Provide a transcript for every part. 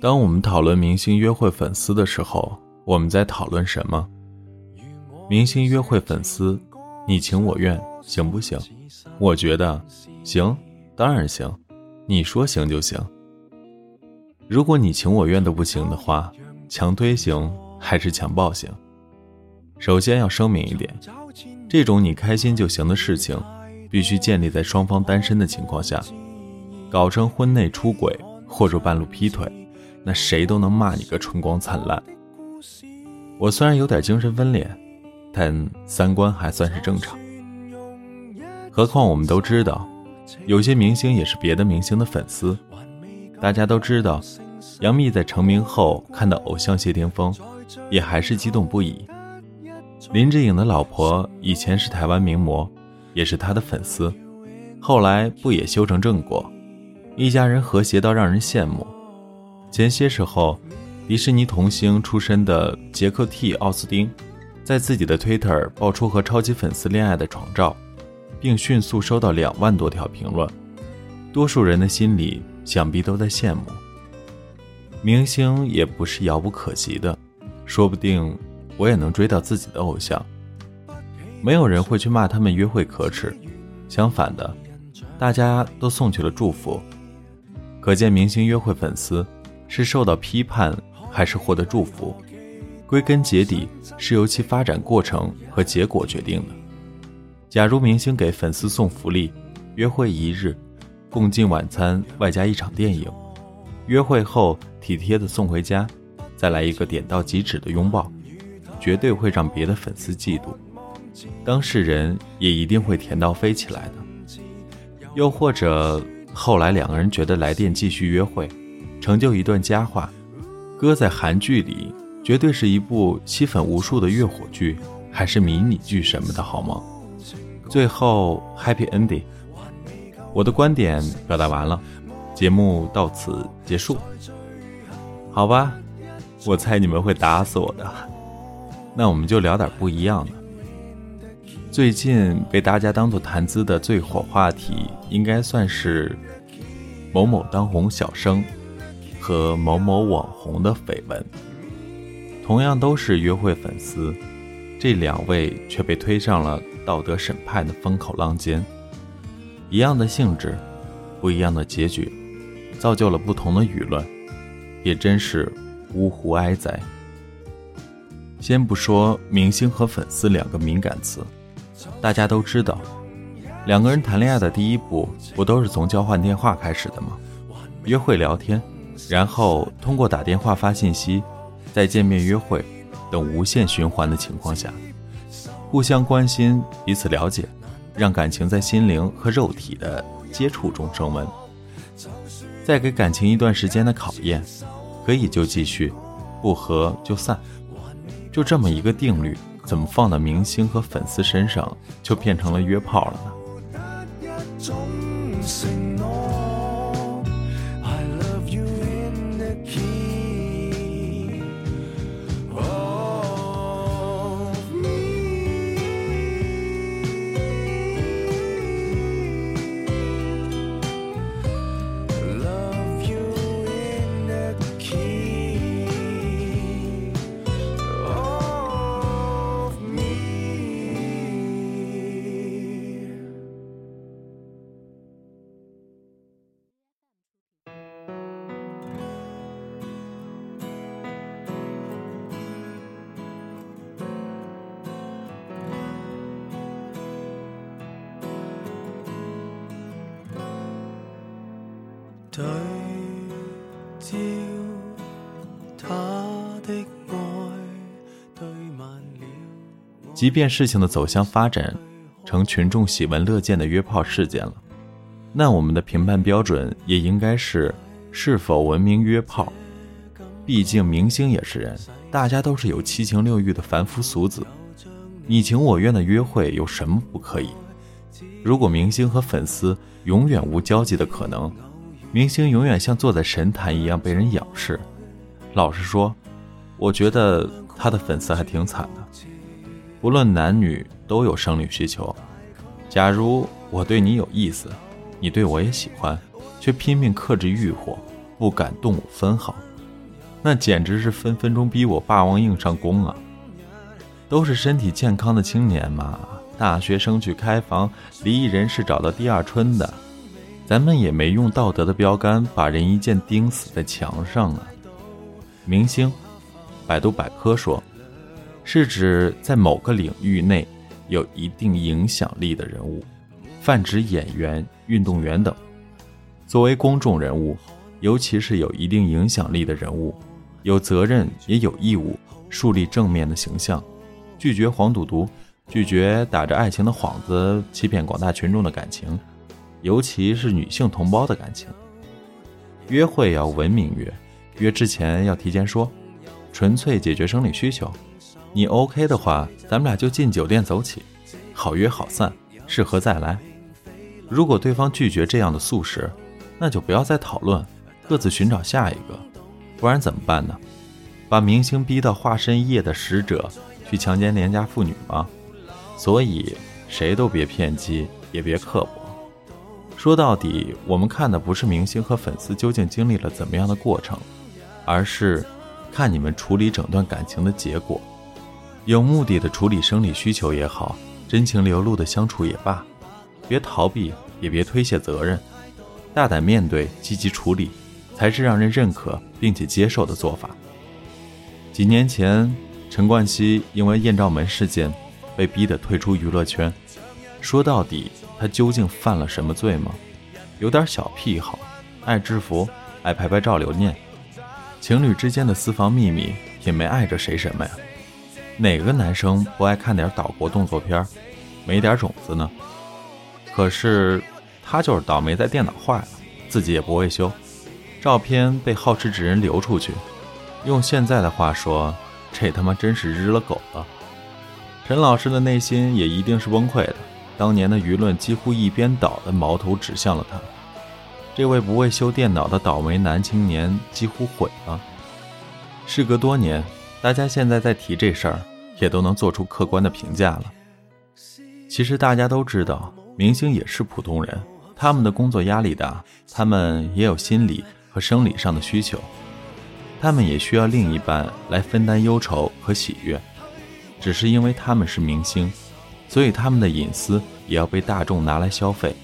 当我们讨论明星约会粉丝的时候，我们在讨论什么？明星约会粉丝，你情我愿，行不行？我觉得行，当然行。你说行就行。如果你情我愿都不行的话，强推行还是强暴行？首先要声明一点，这种你开心就行的事情，必须建立在双方单身的情况下。搞成婚内出轨或者半路劈腿，那谁都能骂你个春光灿烂。我虽然有点精神分裂，但三观还算是正常。何况我们都知道。有些明星也是别的明星的粉丝，大家都知道，杨幂在成名后看到偶像谢霆锋，也还是激动不已。林志颖的老婆以前是台湾名模，也是他的粉丝，后来不也修成正果，一家人和谐到让人羡慕。前些时候，迪士尼童星出身的杰克 T 奥斯汀，在自己的 Twitter 爆出和超级粉丝恋爱的床照。并迅速收到两万多条评论，多数人的心里想必都在羡慕。明星也不是遥不可及的，说不定我也能追到自己的偶像。没有人会去骂他们约会可耻，相反的，大家都送去了祝福。可见明星约会粉丝是受到批判还是获得祝福，归根结底是由其发展过程和结果决定的。假如明星给粉丝送福利，约会一日，共进晚餐，外加一场电影，约会后体贴的送回家，再来一个点到即止的拥抱，绝对会让别的粉丝嫉妒，当事人也一定会甜到飞起来的。又或者后来两个人觉得来电继续约会，成就一段佳话，搁在韩剧里，绝对是一部吸粉无数的月火剧，还是迷你剧什么的好吗？最后，Happy Ending。我的观点表达完了，节目到此结束。好吧，我猜你们会打死我的。那我们就聊点不一样的。最近被大家当做谈资的最火话题，应该算是某某当红小生和某某网红的绯闻。同样都是约会粉丝，这两位却被推上了。道德审判的风口浪尖，一样的性质，不一样的结局，造就了不同的舆论，也真是呜呼哀哉。先不说明星和粉丝两个敏感词，大家都知道，两个人谈恋爱的第一步不都是从交换电话开始的吗？约会聊天，然后通过打电话发信息，再见面约会，等无限循环的情况下。互相关心，彼此了解，让感情在心灵和肉体的接触中升温。再给感情一段时间的考验，可以就继续，不合就散。就这么一个定律，怎么放到明星和粉丝身上，就变成了约炮了呢？即便事情的走向发展成群众喜闻乐见的约炮事件了，那我们的评判标准也应该是是否文明约炮。毕竟明星也是人，大家都是有七情六欲的凡夫俗子，你情我愿的约会有什么不可以？如果明星和粉丝永远无交集的可能，明星永远像坐在神坛一样被人仰视。老实说，我觉得他的粉丝还挺惨的。不论男女都有生理需求。假如我对你有意思，你对我也喜欢，却拼命克制欲火，不敢动我分毫，那简直是分分钟逼我霸王硬上弓啊！都是身体健康的青年嘛，大学生去开房，离异人士找到第二春的，咱们也没用道德的标杆把人一剑钉死在墙上啊！明星，百度百科说，是指在某个领域内有一定影响力的人物。泛指演员、运动员等。作为公众人物，尤其是有一定影响力的人物，有责任也有义务树立正面的形象，拒绝黄赌毒，拒绝打着爱情的幌子欺骗广大群众的感情，尤其是女性同胞的感情。约会要文明约，约之前要提前说，纯粹解决生理需求。你 OK 的话，咱们俩就进酒店走起，好约好散，适合再来。如果对方拒绝这样的素食，那就不要再讨论，各自寻找下一个。不然怎么办呢？把明星逼到化身夜的使者去强奸廉价妇女吗？所以谁都别偏激，也别刻薄。说到底，我们看的不是明星和粉丝究竟经历了怎么样的过程，而是看你们处理整段感情的结果。有目的的处理生理需求也好，真情流露的相处也罢。别逃避，也别推卸责任，大胆面对，积极处理，才是让人认可并且接受的做法。几年前，陈冠希因为艳照门事件被逼得退出娱乐圈。说到底，他究竟犯了什么罪吗？有点小癖好，爱制服，爱拍拍照留念。情侣之间的私房秘密也没碍着谁什么呀？哪个男生不爱看点岛国动作片，没点种子呢？可是，他就是倒霉在电脑坏了，自己也不会修，照片被好事之人流出去。用现在的话说，这他妈真是日了狗了。陈老师的内心也一定是崩溃的，当年的舆论几乎一边倒的矛头指向了他。这位不会修电脑的倒霉男青年几乎毁了。事隔多年，大家现在在提这事儿，也都能做出客观的评价了。其实大家都知道。明星也是普通人，他们的工作压力大，他们也有心理和生理上的需求，他们也需要另一半来分担忧愁和喜悦。只是因为他们是明星，所以他们的隐私也要被大众拿来消费，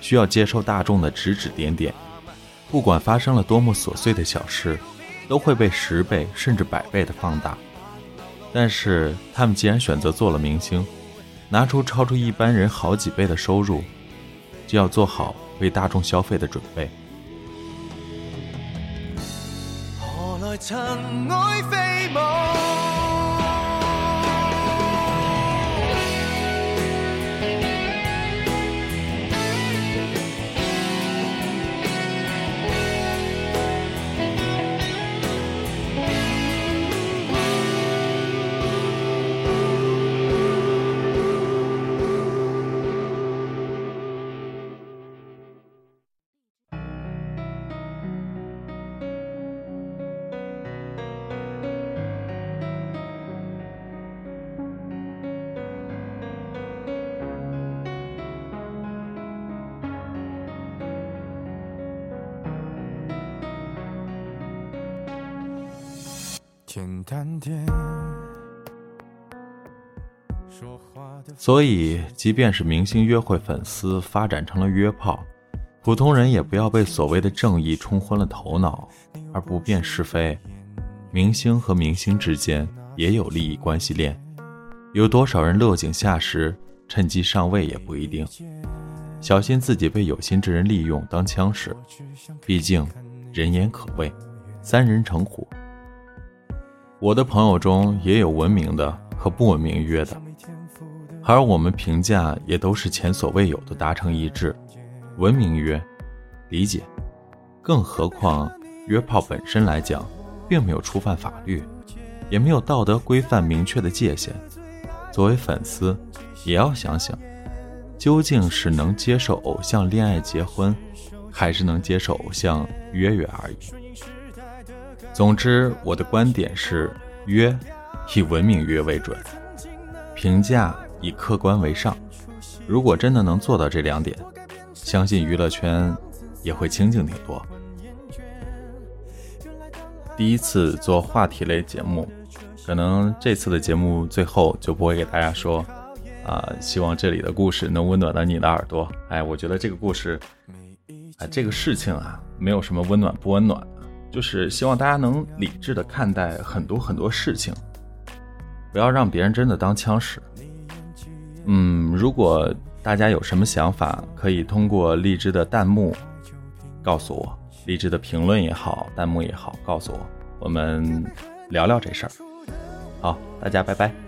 需要接受大众的指指点点。不管发生了多么琐碎的小事，都会被十倍甚至百倍的放大。但是他们既然选择做了明星，拿出超出一般人好几倍的收入，就要做好为大众消费的准备。何来尘埃飞舞？所以，即便是明星约会粉丝发展成了约炮，普通人也不要被所谓的正义冲昏了头脑而不辨是非。明星和明星之间也有利益关系链，有多少人落井下石，趁机上位也不一定。小心自己被有心之人利用当枪使，毕竟人言可畏，三人成虎。我的朋友中也有文明的和不文明约的，而我们评价也都是前所未有的达成一致。文明约，理解，更何况约炮本身来讲，并没有触犯法律，也没有道德规范明确的界限。作为粉丝，也要想想，究竟是能接受偶像恋爱结婚，还是能接受偶像约约而已。总之，我的观点是：约以文明约为准，评价以客观为上。如果真的能做到这两点，相信娱乐圈也会清静挺多。第一次做话题类节目，可能这次的节目最后就不会给大家说，啊，希望这里的故事能温暖到你的耳朵。哎，我觉得这个故事，啊，这个事情啊，没有什么温暖不温暖，就是希望大家能理智的看待很多很多事情，不要让别人真的当枪使。嗯，如果大家有什么想法，可以通过荔枝的弹幕告诉我。励志的评论也好，弹幕也好，告诉我，我们聊聊这事儿。好，大家拜拜。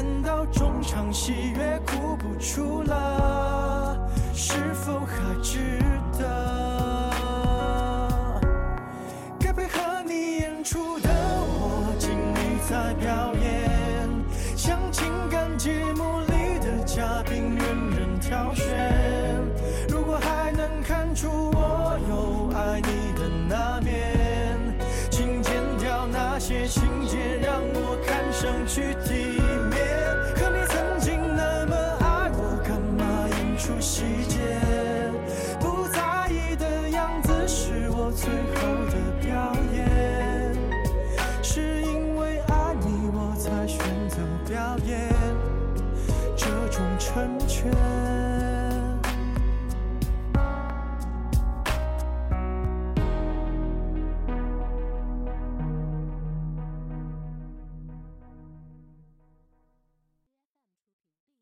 演到中场，喜悦哭不出了，是否还值得？该配合你演出的我，尽力在表演，像情感节目里的嘉宾，任人挑选。是我最后的